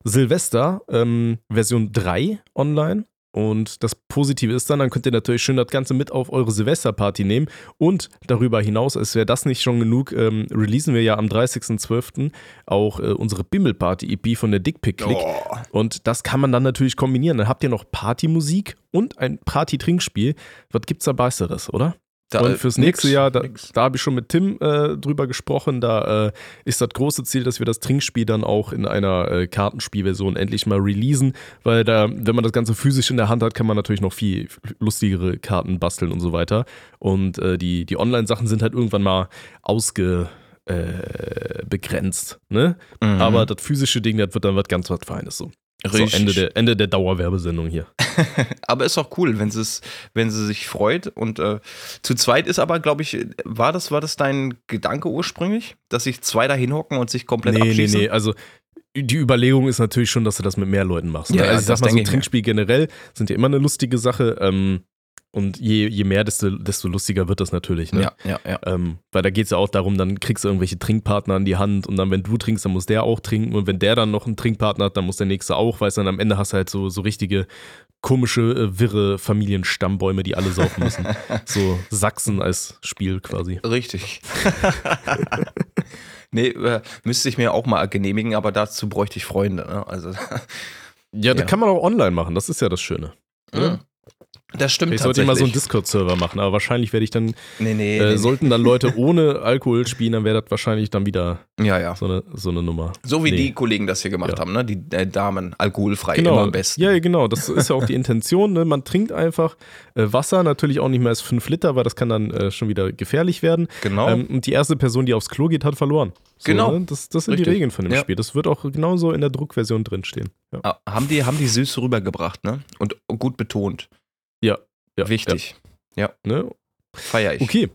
Speaker 2: Silvester, ähm, Version 3 online. Und das Positive ist dann, dann könnt ihr natürlich schön das Ganze mit auf eure Silvesterparty nehmen. Und darüber hinaus, als wäre das nicht schon genug, ähm, releasen wir ja am 30.12. auch äh, unsere Bimmelparty-EP von der Dickpick Click.
Speaker 1: Oh.
Speaker 2: Und das kann man dann natürlich kombinieren. Dann habt ihr noch Partymusik und ein Party-Trinkspiel. Was gibt's da Besseres, oder?
Speaker 1: Da,
Speaker 2: und fürs nächste
Speaker 1: nix,
Speaker 2: Jahr, da, da habe ich schon mit Tim äh, drüber gesprochen, da äh, ist das große Ziel, dass wir das Trinkspiel dann auch in einer äh, Kartenspielversion endlich mal releasen, weil da, wenn man das Ganze physisch in der Hand hat, kann man natürlich noch viel lustigere Karten basteln und so weiter. Und äh, die, die Online-Sachen sind halt irgendwann mal ausge äh, begrenzt, ne?
Speaker 1: Mhm.
Speaker 2: Aber das physische Ding, das wird dann was ganz was Feines so. So,
Speaker 1: Richtig.
Speaker 2: Ende der, Ende der Dauerwerbesendung hier. [LAUGHS]
Speaker 1: Aber ist auch cool, wenn wenn sie sich freut. Und äh, zu zweit ist aber, glaube ich, war das, war das dein Gedanke ursprünglich, dass sich zwei da hinhocken und sich komplett
Speaker 2: Nee, nee,
Speaker 1: abschießen?
Speaker 2: nee. Also die Überlegung ist natürlich schon, dass du das mit mehr Leuten machst. Ne?
Speaker 1: Ja, ja,
Speaker 2: also ich sag mal, so ein. Trinkspiel generell sind ja immer eine lustige Sache. Ähm, und je, je mehr, desto, desto lustiger wird das natürlich. Ne?
Speaker 1: Ja, ja, ja.
Speaker 2: Ähm, weil da geht es ja auch darum, dann kriegst du irgendwelche Trinkpartner an die Hand und dann, wenn du trinkst, dann muss der auch trinken und wenn der dann noch einen Trinkpartner hat, dann muss der nächste auch, weißt du, dann am Ende hast du halt so, so richtige komische, äh, wirre Familienstammbäume, die alle saufen müssen. [LAUGHS] so Sachsen als Spiel quasi.
Speaker 1: Richtig. [LAUGHS] nee, äh, müsste ich mir auch mal genehmigen, aber dazu bräuchte ich Freunde. Ne? Also,
Speaker 2: Ja, das
Speaker 1: Ja.
Speaker 2: kann man auch online machen, das ist ja das Schöne. Ne?
Speaker 1: Das stimmt
Speaker 2: Ich sollte immer so einen. Discord-Server machen, aber wahrscheinlich werde ich dann,
Speaker 1: nee, nee,
Speaker 2: äh,
Speaker 1: nee,
Speaker 2: sollten dann Leute [LAUGHS] ohne Alkohol spielen, dann wäre das wahrscheinlich dann wieder
Speaker 1: nee. Ja, ja.
Speaker 2: so eine, so eine Nummer.
Speaker 1: So wie
Speaker 2: Nee.
Speaker 1: die Kollegen das hier gemacht
Speaker 2: Ja.
Speaker 1: haben, ne? Die äh, Damen, alkoholfrei,
Speaker 2: Genau,
Speaker 1: immer am besten.
Speaker 2: ja, genau, das ist ja auch die Intention. Ne? Man trinkt einfach äh, Wasser, natürlich auch nicht mehr als 5 Liter, weil das kann dann äh, schon wieder gefährlich werden.
Speaker 1: Genau.
Speaker 2: Ähm, und die erste Person, die aufs Klo geht, hat verloren. So,
Speaker 1: Genau.
Speaker 2: Ne? Das, das sind die
Speaker 1: Richtig.
Speaker 2: Regeln von dem
Speaker 1: Ja.
Speaker 2: Spiel. Das wird auch genauso in der Druckversion drinstehen. Ja.
Speaker 1: Ah, haben, die, haben die Süße rübergebracht, ne? Und gut betont.
Speaker 2: Ja,
Speaker 1: Wichtig.
Speaker 2: Ja, ne?
Speaker 1: Feier ich.
Speaker 2: Okay.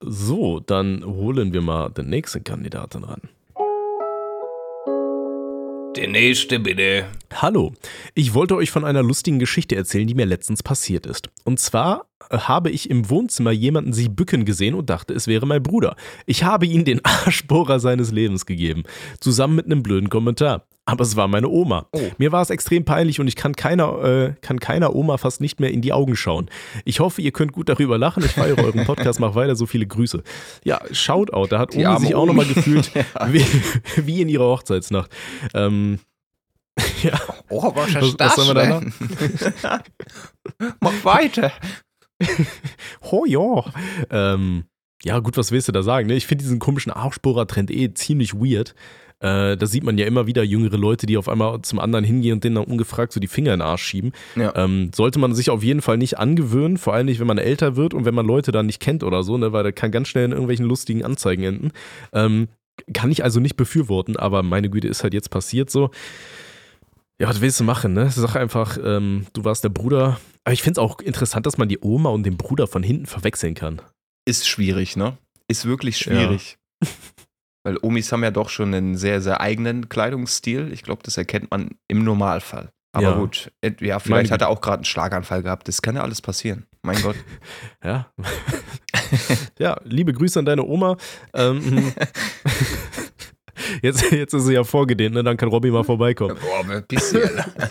Speaker 2: So, dann holen wir mal den nächsten Kandidaten ran.
Speaker 1: Der nächste bitte.
Speaker 2: Hallo, ich wollte euch von einer lustigen Geschichte erzählen, die mir letztens passiert ist. Und zwar habe ich im Wohnzimmer jemanden sich bücken gesehen und dachte, es wäre mein Bruder. Ich habe ihm den [LAUGHS] Arschbohrer seines Lebens gegeben, zusammen mit einem blöden Kommentar. Aber es war meine Oma.
Speaker 1: Oh.
Speaker 2: Mir war es extrem peinlich und ich kann keiner, äh, kann keiner Oma fast nicht mehr in die Augen schauen. Ich hoffe, ihr könnt gut darüber lachen. Ich feiere euren Podcast, mach weiter, so viele Grüße. Ja, Shoutout, da hat
Speaker 1: Die arme
Speaker 2: sich auch nochmal gefühlt [LAUGHS]
Speaker 1: Ja.
Speaker 2: wie, wie in ihrer Hochzeitsnacht. Ähm, [LAUGHS] ja,
Speaker 1: Oh, was
Speaker 2: Was- was sollen wir da
Speaker 1: denn? Mach weiter. [LAUGHS]
Speaker 2: Oh ja. Ähm, ja, gut, was willst du da sagen? Ne? Ich finde diesen komischen Arschbohrer-Trend eh ziemlich weird. Äh, da sieht man ja immer wieder jüngere Leute, die auf einmal zum anderen hingehen und denen dann ungefragt so die Finger in den Arsch schieben.
Speaker 1: Ja.
Speaker 2: Ähm, sollte man sich auf jeden Fall nicht angewöhnen, vor allem nicht, wenn man älter wird und wenn man Leute dann nicht kennt oder so, ne? weil da kann ganz schnell in irgendwelchen lustigen Anzeigen enden. Ähm, kann ich also nicht befürworten, aber meine Güte, ist halt jetzt passiert so. Ja, was willst du machen, ne? Sag einfach, ähm, du warst der Bruder. Aber ich finde es auch interessant, dass man die Oma und den Bruder von hinten verwechseln kann.
Speaker 1: Ist schwierig, ne? Ist wirklich schwierig. [LAUGHS] Weil Omis haben ja doch schon einen sehr, sehr eigenen Kleidungsstil. Ich glaube, das erkennt man im Normalfall. Aber
Speaker 2: Ja.
Speaker 1: gut, äh, ja,
Speaker 2: Meine
Speaker 1: vielleicht hat
Speaker 2: Güte.
Speaker 1: er auch gerade einen Schlaganfall gehabt. Das kann ja alles passieren. Mein Gott. [LAUGHS]
Speaker 2: Ja. [LAUGHS] ja, liebe Grüße an deine Oma. Ähm, [LAUGHS] jetzt, jetzt ist sie ja vorgedehnt, ne? Dann kann Robby mal vorbeikommen.
Speaker 1: Boah, du, [LAUGHS] Alter?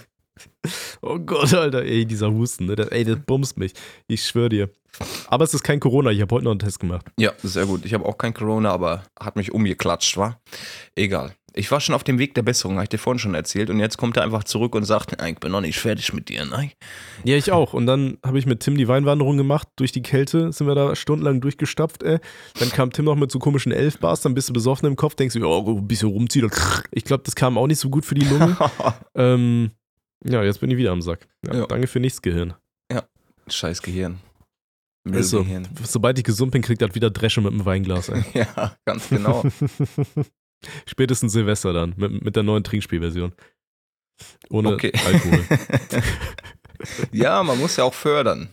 Speaker 2: Oh Gott, Alter, ey, dieser Husten, ne? Das, ey, das bumst mich. Ich schwöre dir. Aber es ist kein Corona, ich habe heute noch einen Test gemacht.
Speaker 1: Ja, sehr gut. Ich habe auch kein Corona, aber hat mich umgeklatscht, war? Egal. Ich war schon auf dem Weg der Besserung, habe ich dir vorhin schon erzählt. Und jetzt kommt er einfach zurück und sagt, "Nein, ich bin noch nicht fertig mit dir, ne?
Speaker 2: Ja, ich auch. Und dann habe ich mit Tim die Weinwanderung gemacht. Durch die Kälte sind wir da stundenlang durchgestapft, ey. Dann kam Tim noch mit so komischen Elfbars, dann bist du besoffen im Kopf, denkst du, ja, ein bisschen rumziehen. Ich glaube, das kam auch nicht so gut für die Lunge. [LAUGHS] ähm, ja, jetzt bin ich wieder am Sack. Ja,
Speaker 1: Ja.
Speaker 2: Danke für nichts, Gehirn.
Speaker 1: Scheiß Gehirn.
Speaker 2: Ist so. Sobald ich gesund bin, kriegt das wieder Dresche mit dem Weinglas. Ey. [LAUGHS]
Speaker 1: Ja, ganz genau. [LAUGHS]
Speaker 2: Spätestens Silvester dann, mit, mit der neuen Trinkspielversion. Ohne
Speaker 1: Okay.
Speaker 2: Alkohol. [LAUGHS]
Speaker 1: ja, man muss ja auch fördern.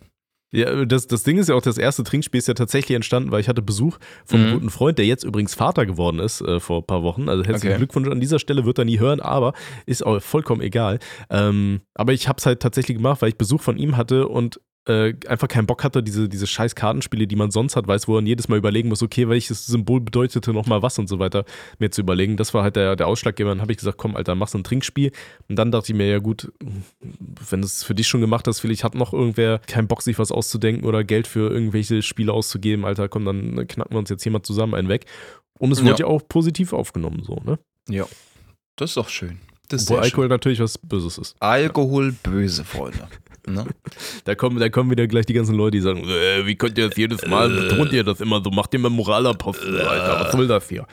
Speaker 2: Ja, das, das Ding ist ja auch, das erste Trinkspiel ist ja tatsächlich entstanden, weil ich hatte Besuch von einem
Speaker 1: Mhm.
Speaker 2: guten Freund, der jetzt übrigens Vater geworden ist äh, vor ein paar Wochen. Also herzlichen
Speaker 1: Okay.
Speaker 2: Glückwunsch an dieser Stelle, wird er nie hören, aber ist auch vollkommen egal. Ähm, aber ich habe es halt tatsächlich gemacht, weil ich Besuch von ihm hatte und äh, einfach keinen Bock hatte, diese, diese scheiß Kartenspiele, die man sonst hat, weiß, wo man jedes Mal überlegen muss, okay, welches Symbol bedeutete nochmal was und so weiter, mir zu überlegen. Das war halt der, der Ausschlaggeber. Dann habe ich gesagt, komm, Alter, machst ein Trinkspiel. Und dann dachte ich mir, ja gut, wenn du es für dich schon gemacht hast, vielleicht hat noch irgendwer keinen Bock, sich was auszudenken oder Geld für irgendwelche Spiele auszugeben, Alter, komm, dann knacken wir uns jetzt hier mal zusammen einen weg. Und es wurde ja, auch positiv aufgenommen, so, ne?
Speaker 1: Ja. Das ist doch schön. Das ist
Speaker 2: Obwohl
Speaker 1: sehr
Speaker 2: Alkohol natürlich was Böses ist.
Speaker 1: schön. Alkohol böse, Freunde. Ne?
Speaker 2: Da kommen, da kommen wieder gleich die ganzen Leute, die sagen, äh, wie könnt ihr das jedes Mal, betont ihr das immer so, macht ihr mit Moralapostel, Alter, was soll das hier?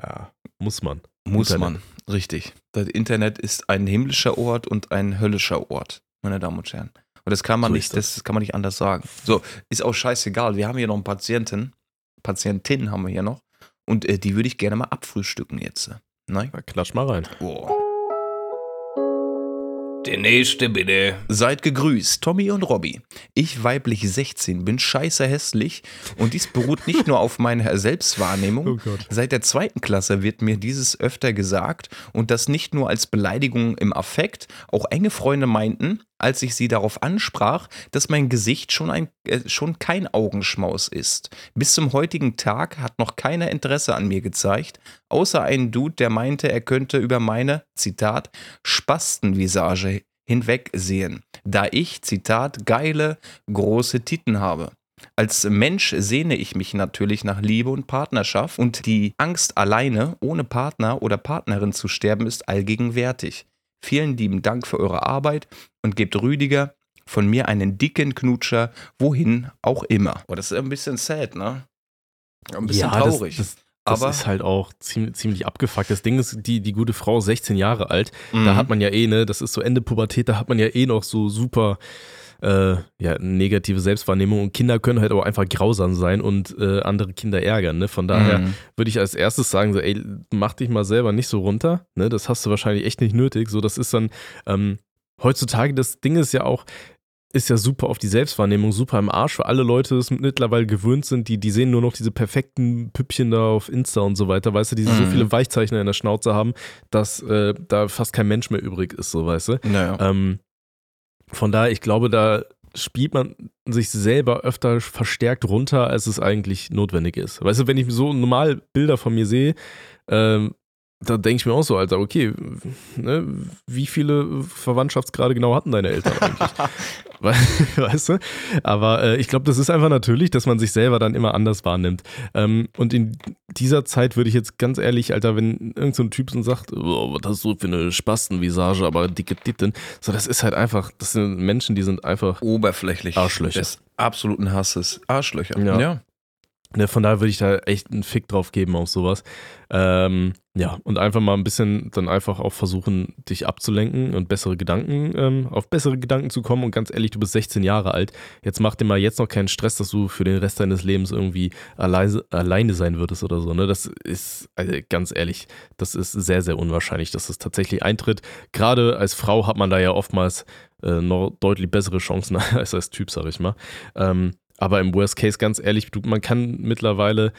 Speaker 2: Ja, muss man.
Speaker 1: Muss
Speaker 2: Internet.
Speaker 1: man, richtig. Das Internet ist ein himmlischer Ort und ein höllischer Ort, meine Damen und Herren. Und das kann man
Speaker 2: So
Speaker 1: nicht,
Speaker 2: das.
Speaker 1: das kann man nicht anders sagen. So, ist auch scheißegal. Wir haben hier noch einen Patienten, Patientin haben wir hier noch. Und äh, die würde ich gerne mal abfrühstücken jetzt. Nein?
Speaker 2: Na, klatsch mal rein.
Speaker 1: Boah.
Speaker 3: Der nächste bitte.
Speaker 1: Seid gegrüßt, Tommy und Robby. Ich, weiblich 16, bin scheiße hässlich und dies beruht nicht nur auf meiner Selbstwahrnehmung.
Speaker 2: Oh Gott.
Speaker 1: Seit der zweiten Klasse wird mir dieses öfter gesagt und das nicht nur als Beleidigung im Affekt. Auch enge Freunde meinten, als ich sie darauf ansprach, dass mein Gesicht schon, ein, äh, schon kein Augenschmaus ist. Bis zum heutigen Tag hat noch keiner Interesse an mir gezeigt, außer ein Dude, der meinte, er könnte über meine, Zitat, Spastenvisage hinwegsehen, da ich, Zitat, geile, große Titten habe. Als Mensch sehne ich mich natürlich nach Liebe und Partnerschaft und die Angst alleine, ohne Partner oder Partnerin zu sterben, ist allgegenwärtig. Vielen lieben Dank für eure Arbeit und gebt Rüdiger von mir einen dicken Knutscher, wohin auch immer. Oh, das ist ein bisschen sad, ne? Ein bisschen traurig.
Speaker 2: Das, das, das
Speaker 1: aber
Speaker 2: ist halt auch ziemlich, ziemlich abgefuckt. Das Ding ist, die, die gute Frau, 16 Jahre alt,
Speaker 1: Mhm.
Speaker 2: da hat man ja eh, ne, das ist so Ende Pubertät, da hat man ja eh noch so super äh, ja, negative Selbstwahrnehmung und Kinder können halt auch einfach grausam sein und äh, andere Kinder ärgern. Ne? Von daher
Speaker 1: Mhm.
Speaker 2: würde ich als erstes sagen, so, ey, mach dich mal selber nicht so runter. Ne? Das hast du wahrscheinlich echt nicht nötig. So, das ist dann ähm, heutzutage, das Ding ist ja auch, ist ja super auf die Selbstwahrnehmung, super im Arsch, weil alle Leute es mittlerweile gewöhnt sind, die, die sehen nur noch diese perfekten Püppchen da auf Insta und so weiter, weißt du, die so
Speaker 1: Mhm.
Speaker 2: viele Weichzeichner in der Schnauze haben, dass äh, da fast kein Mensch mehr übrig ist, so weißt du.
Speaker 1: Naja.
Speaker 2: Ähm, von daher, ich glaube, da spielt man sich selber öfter verstärkt runter, als es eigentlich notwendig ist. Weißt du, wenn ich so normal Bilder von mir sehe, ähm, da denke ich mir auch so, Alter, okay, ne, wie viele Verwandtschaftsgrade genau hatten deine Eltern eigentlich? [LAUGHS] We- [LAUGHS] weißt du? Aber äh, ich glaube, das ist einfach natürlich, dass man sich selber dann immer anders wahrnimmt. Ähm, und in dieser Zeit würde ich jetzt ganz ehrlich, Alter, wenn irgend so Typ so sagt, oh, was hast du für eine Spastenvisage, aber dicke Titten, so das ist halt einfach, das sind Menschen, die sind einfach,
Speaker 1: Oberflächlich.
Speaker 2: Arschlöcher.
Speaker 1: Des absoluten Hasses. Arschlöcher.
Speaker 2: Ja.
Speaker 1: ja.
Speaker 2: Ne, von daher würde ich da echt einen Fick drauf geben auf sowas. Ähm, ja, und einfach mal ein bisschen dann einfach auch versuchen, dich abzulenken und bessere Gedanken, ähm, auf bessere Gedanken zu kommen. Und ganz ehrlich, du bist 16 Jahre alt. Jetzt mach dir mal jetzt noch keinen Stress, dass du für den Rest deines Lebens irgendwie alleine, alleine sein würdest oder so. Ne? Das ist, also ganz ehrlich, das ist sehr, sehr unwahrscheinlich, dass das tatsächlich eintritt. Gerade als Frau hat man da ja oftmals äh, noch deutlich bessere Chancen [LAUGHS] als als Typ, sag ich mal. Ähm, aber im Worst Case, ganz ehrlich, man kann mittlerweile,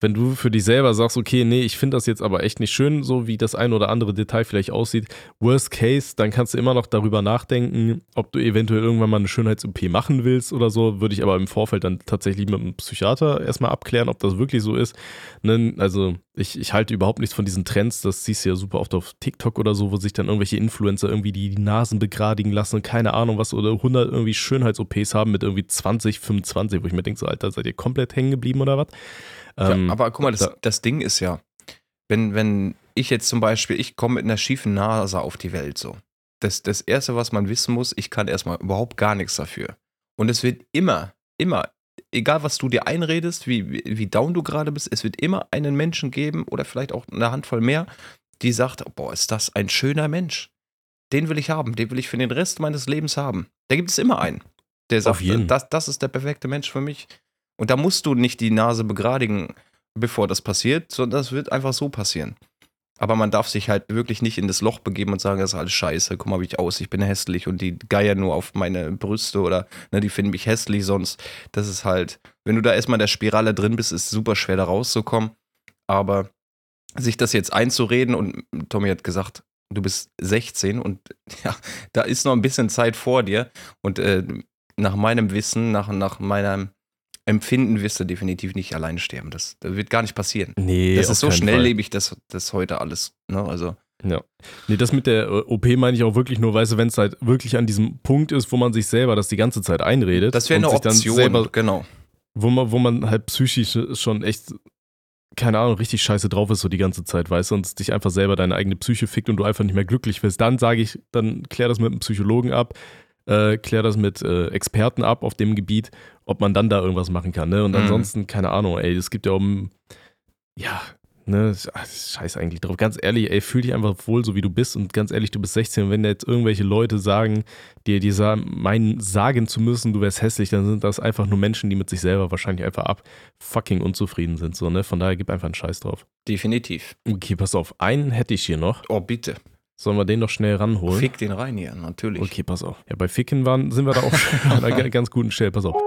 Speaker 2: wenn du für dich selber sagst, okay, nee, ich finde das jetzt aber echt nicht schön, so wie das ein oder andere Detail vielleicht aussieht, Worst Case, dann kannst du immer noch darüber nachdenken, ob du eventuell irgendwann mal eine Schönheits-OP machen willst oder so, würde ich aber im Vorfeld dann tatsächlich mit einem Psychiater erstmal abklären, ob das wirklich so ist. Ne? Also ich, ich halte überhaupt nichts von diesen Trends, das siehst du ja super oft auf TikTok oder so, wo sich dann irgendwelche Influencer irgendwie die, Nasen begradigen lassen, keine Ahnung was, oder 100 irgendwie Schönheits-OPs haben mit irgendwie 20, 25, wo ich mir denke, so Alter, seid ihr komplett hängen geblieben oder was? Ähm,
Speaker 1: ja, aber guck mal, das,
Speaker 2: da-
Speaker 1: das Ding ist ja, wenn, wenn ich jetzt zum Beispiel, ich komme mit einer schiefen Nase auf die Welt so. Das, das Erste, was man wissen muss, ich kann erstmal überhaupt gar nichts dafür. Und es wird immer, immer, egal was du dir einredest, wie, wie, down du gerade bist, es wird immer einen Menschen geben oder vielleicht auch eine Handvoll mehr, die sagt, boah, ist das ein schöner Mensch. Den will ich haben, den will ich für den Rest meines Lebens haben. Da gibt es immer einen, der sagt, das, das ist der perfekte Mensch für mich. Und da musst du nicht die Nase begradigen, bevor das passiert, sondern das wird einfach so passieren. Aber man darf sich halt wirklich nicht in das Loch begeben und sagen, das ist alles scheiße, guck mal, wie ich aus, ich bin hässlich und die geiern nur auf meine Brüste oder ne, die finden mich hässlich sonst. Das ist halt, wenn du da erstmal in der Spirale drin bist, ist es super schwer da rauszukommen. Aber sich das jetzt einzureden und Tommy hat gesagt, du bist 16 und [LAUGHS] ja, da ist noch ein bisschen Zeit vor dir und äh, nach meinem Wissen, nach, nach meinem Empfinden wirst du definitiv nicht alleine sterben. Das, das wird gar nicht passieren.
Speaker 2: nee,
Speaker 1: das ist so schnelllebig, das, das heute alles. Ne? Also,
Speaker 2: Ja. Nee, das mit der äh, OP meine ich auch wirklich nur, weißt du, wenn es halt wirklich an diesem Punkt ist, wo man sich selber das die ganze Zeit einredet.
Speaker 1: das wäre eine Option.
Speaker 2: Selber,
Speaker 1: genau.
Speaker 2: wo, man, wo man halt psychisch schon echt, keine Ahnung, richtig scheiße drauf ist so die ganze Zeit, weißt du, und dich einfach selber deine eigene Psyche fickt und du einfach nicht mehr glücklich wirst. Dann sage ich, dann klär das mit einem Psychologen ab. Äh, klär das mit äh, Experten ab auf dem Gebiet, ob man dann da irgendwas machen kann. Ne? Und
Speaker 1: Mhm.
Speaker 2: ansonsten, keine Ahnung, ey, es gibt ja um, ja, ne, ach, scheiß eigentlich drauf. Ganz ehrlich, ey, fühl dich einfach wohl, so wie du bist und ganz ehrlich, du bist 16 und wenn jetzt irgendwelche Leute sagen, dir, die sa meinen, sagen zu müssen, du wärst hässlich, dann sind das einfach nur Menschen, die mit sich selber wahrscheinlich einfach ab fucking unzufrieden sind, so, ne? Von daher gib einfach einen Scheiß drauf.
Speaker 1: Definitiv.
Speaker 2: Okay, pass auf, einen hätte ich hier noch.
Speaker 1: Oh, bitte.
Speaker 2: Sollen wir den noch schnell ranholen?
Speaker 1: Fick den rein hier, natürlich.
Speaker 2: Okay, pass auf. Ja, bei Ficken waren, sind wir da auch [LAUGHS] schon an einer [LAUGHS] ganz guten Stelle. Pass auf.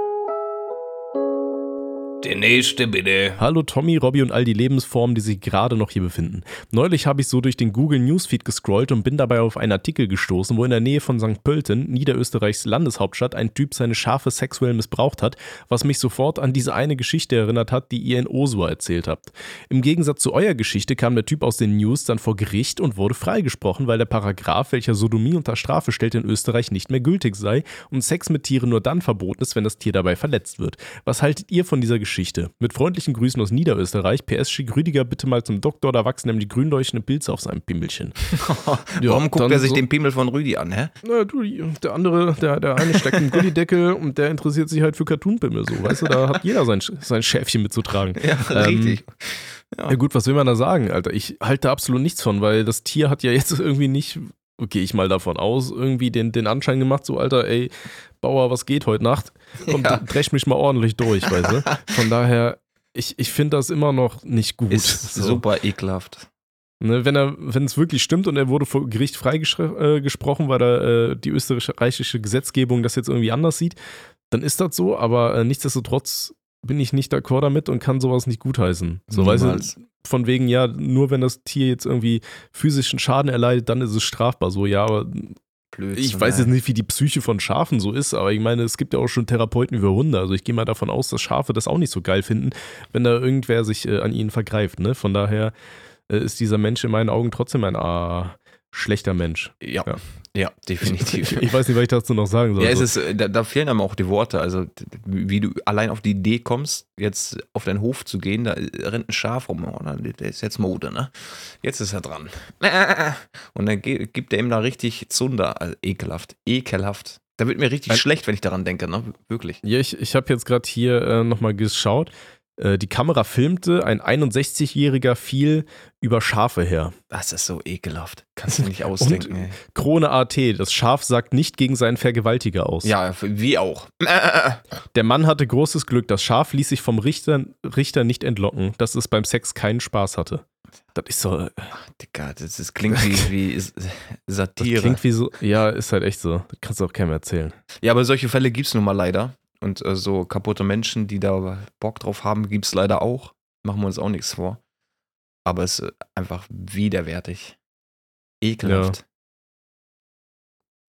Speaker 1: Der nächste bitte.
Speaker 2: Hallo Tommy, Robby und all die Lebensformen, die sich gerade noch hier befinden. Neulich habe ich so durch den Google Newsfeed gescrollt und bin dabei auf einen Artikel gestoßen, wo in der Nähe von St. Pölten, Niederösterreichs Landeshauptstadt, ein Typ seine Schafe sexuell missbraucht hat, was mich sofort an diese eine Geschichte erinnert hat, die ihr in Osua erzählt habt. Im Gegensatz zu eurer Geschichte kam der Typ aus den News dann vor Gericht und wurde freigesprochen, weil der Paragraph, welcher Sodomie unter Strafe stellt, in Österreich nicht mehr gültig sei und Sex mit Tieren nur dann verboten ist, wenn das Tier dabei verletzt wird. Was haltet ihr von dieser Geschichte? Mit freundlichen Grüßen aus Niederösterreich. PS schick Rüdiger bitte mal zum Doktor, da wachsen nämlich grün leuchtende Pilze auf seinem Pimmelchen. [LAUGHS]
Speaker 1: Warum guckt er sich
Speaker 2: so-
Speaker 1: den Pimmel von Rüdi an, hä?
Speaker 2: Na, du, der andere, der, der eine steckt einen Gullideckel [LAUGHS] und der interessiert sich halt für Cartoonpimmel so, weißt du, da hat jeder sein, sein Schäfchen mitzutragen.
Speaker 1: Ja,
Speaker 2: Ähm,
Speaker 1: richtig.
Speaker 2: Ja gut, was will man da sagen, Alter? Ich halte da absolut nichts von, weil das Tier hat ja jetzt [LAUGHS] irgendwie nicht, gehe ich mal davon aus, irgendwie den, den Anschein gemacht, so Alter, ey, Bauer, was geht heute Nacht? Und
Speaker 1: Ja.
Speaker 2: dresch mich mal ordentlich durch, weißt du? Von daher, ich, ich finde das immer noch nicht gut.
Speaker 1: Ist
Speaker 2: So.
Speaker 1: super ekelhaft.
Speaker 2: Ne, wenn er, wenn es wirklich stimmt und er wurde vor Gericht freigesprochen, äh, weil da, äh, die österreichische Gesetzgebung das jetzt irgendwie anders sieht, dann ist das so, aber äh, nichtsdestotrotz bin ich nicht d'accord damit und kann sowas nicht gutheißen. So, weißt du, von wegen, ja, nur wenn das Tier jetzt irgendwie physischen Schaden erleidet, dann ist es strafbar. So, ja, aber
Speaker 1: Blödsinn,
Speaker 2: ich weiß jetzt nicht, wie die Psyche von Schafen so ist, aber ich meine, es gibt ja auch schon Therapeuten über Hunde. Also ich gehe mal davon aus, dass Schafe das auch nicht so geil finden, wenn da irgendwer sich äh, an ihnen vergreift. Ne? Von daher äh, ist dieser Mensch in meinen Augen trotzdem ein ah, schlechter Mensch.
Speaker 1: Ja,
Speaker 2: Ja.
Speaker 1: Ja, definitiv. [LAUGHS]
Speaker 2: Ich, weiß nicht, was ich dazu noch sagen soll.
Speaker 1: Ja, es ist, da, da fehlen einem auch die Worte. Also, wie du allein auf die Idee kommst, jetzt auf deinen Hof zu gehen, da rennt ein Schaf rum. Oh, der ist jetzt Mode, ne? Jetzt ist er dran. [LAUGHS] Und dann gibt er ihm da richtig Zunder. Also, ekelhaft. Ekelhaft. Da wird mir richtig
Speaker 2: Ein-
Speaker 1: schlecht, wenn ich daran denke, ne? Wirklich.
Speaker 2: Ja, ich, ich habe jetzt gerade hier äh, nochmal geschaut. Äh, die Kamera filmte, ein 61-Jähriger fiel über Schafe her.
Speaker 1: Das ist so ekelhaft. Kannst du [LAUGHS] nicht ausdenken, ey.
Speaker 2: Krone AT, das Schaf sagt nicht gegen seinen Vergewaltiger aus.
Speaker 1: Ja, wie auch. [LAUGHS]
Speaker 2: Der Mann hatte großes Glück, das Schaf ließ sich vom Richter, Richter nicht entlocken, dass es beim Sex keinen Spaß hatte. Das ist so, das
Speaker 1: Digga, das, ist, klingt wie, [LAUGHS] wie Satire.
Speaker 2: klingt wie so, ja, ist halt echt so. Das kannst du auch keinem erzählen.
Speaker 1: Ja, aber solche Fälle gibt es nun mal leider. Und äh, so kaputte Menschen, die da Bock drauf haben, gibt es leider auch. Machen wir uns auch nichts vor. Aber es ist einfach widerwärtig. Ekelhaft.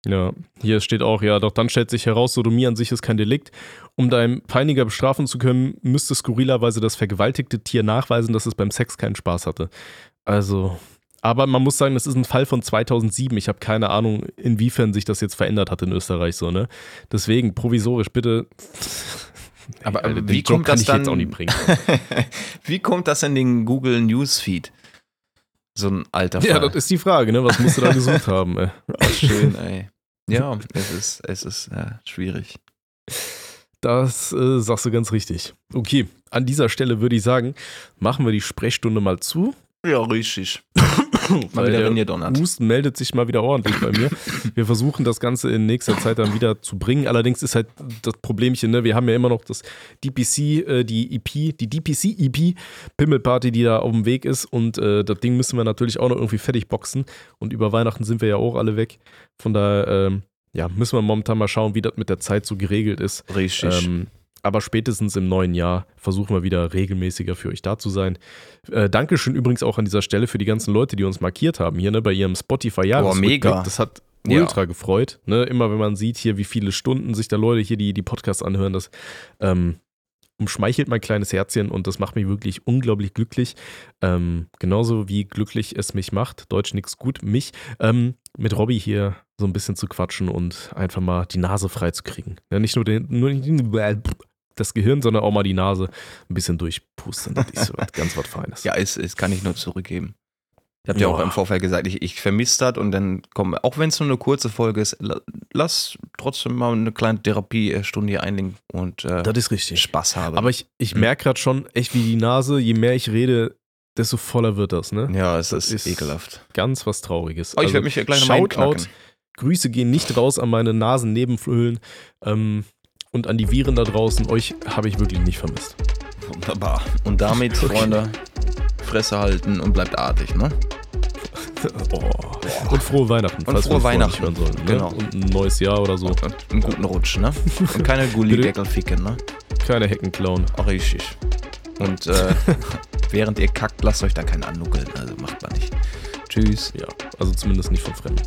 Speaker 2: Ja, hier steht auch, ja, doch dann stellt sich heraus, Sodomie an sich ist kein Delikt. Um deinen Peiniger bestrafen zu können, müsste skurrilerweise das vergewaltigte Tier nachweisen, dass es beim Sex keinen Spaß hatte. Also, aber man muss sagen, das ist ein Fall von 2007. Ich habe keine Ahnung, inwiefern sich das jetzt verändert hat in Österreich so, ne? Deswegen, provisorisch, bitte. [LAUGHS]
Speaker 1: Aber,
Speaker 2: den
Speaker 1: wie kommt
Speaker 2: kann
Speaker 1: das dann?
Speaker 2: jetzt auch nicht bringen. [LAUGHS]
Speaker 1: wie kommt das in den Google Newsfeed? So ein alter Fall.
Speaker 2: Ja, das ist die Frage, ne? Was musst du da gesucht [LAUGHS] haben, ey?
Speaker 1: schön, ey. Ja, es ist, es ist ja, schwierig.
Speaker 2: Das äh, sagst du ganz richtig. Okay, an dieser Stelle würde ich sagen, machen wir die Sprechstunde mal zu.
Speaker 1: Ja, richtig. Mal wieder
Speaker 2: der
Speaker 1: reingedonnert.
Speaker 2: Husten meldet sich mal wieder ordentlich bei mir. Wir versuchen das Ganze in nächster Zeit dann wieder zu bringen. Allerdings ist halt das Problemchen, ne? wir haben ja immer noch das DPC, äh, die EP, die DPC-EP, Pimmelparty, die da auf dem Weg ist. Und äh, das Ding müssen wir natürlich auch noch irgendwie fertig boxen. Und über Weihnachten sind wir ja auch alle weg. Von daher, ähm, ja, müssen wir momentan mal schauen, wie das mit der Zeit so geregelt ist.
Speaker 1: Richtig.
Speaker 2: Ähm, aber spätestens im neuen Jahr versuchen wir wieder regelmäßiger für euch da zu sein. Äh, Dankeschön übrigens auch an dieser Stelle für die ganzen Leute, die uns markiert haben hier ne, bei ihrem spotify ja
Speaker 1: Boah, mega.
Speaker 2: Das hat
Speaker 1: Ja.
Speaker 2: ultra gefreut. Ne? Immer wenn man sieht hier, wie viele Stunden sich da Leute hier die, die Podcasts anhören, das ähm, umschmeichelt mein kleines Herzchen und das macht mich wirklich unglaublich glücklich. Ähm, genauso wie glücklich es mich macht, Deutsch nix gut, mich, ähm, mit Robby hier so ein bisschen zu quatschen und einfach mal die Nase frei zu kriegen. Ja, nicht nur, den, nur das Gehirn, sondern auch mal die Nase ein bisschen durchpusten. Das ist so was- ganz was Feines.
Speaker 1: ja, es, es kann ich nur zurückgeben. Ich habe ja auch im Vorfeld gesagt, ich, ich vermisse das und dann komm, auch wenn es nur eine kurze Folge ist, la- lass trotzdem mal eine kleine Therapiestunde hier einlegen und äh,
Speaker 2: Das ist richtig.
Speaker 1: Spaß haben.
Speaker 2: Aber ich, ich
Speaker 1: Mhm.
Speaker 2: merke gerade schon echt wie die Nase, je mehr ich rede, desto voller wird das, ne?
Speaker 1: ja, es
Speaker 2: das
Speaker 1: ist,
Speaker 2: ist-
Speaker 1: ekelhaft.
Speaker 2: Ganz was Trauriges.
Speaker 1: Oh, ich
Speaker 2: Also,
Speaker 1: werde mich ja gleich nochmal.
Speaker 2: Grüße gehen nicht raus an meine Nasennebenflöhlen ähm, und an die Viren da draußen. Euch habe ich wirklich nicht vermisst.
Speaker 1: Wunderbar. Und damit,
Speaker 2: Okay.
Speaker 1: Freunde, Fresse halten und bleibt artig, ne? [LAUGHS]
Speaker 2: Oh. Und frohe Weihnachten,
Speaker 1: Und
Speaker 2: falls
Speaker 1: frohe Weihnachten.
Speaker 2: nicht hören sollen. Ne?
Speaker 1: Genau.
Speaker 2: Und ein neues Jahr oder so.
Speaker 1: Und einen guten Rutsch, ne? Und keine [LAUGHS] Gullideckel ficken, ne?
Speaker 2: Keine Hecken klauen.
Speaker 1: Auch richtig. Und äh, [LAUGHS] während ihr kackt, lasst euch da keinen annuckeln. Also macht man nicht. Tschüss.
Speaker 2: Ja, also zumindest nicht von Fremden.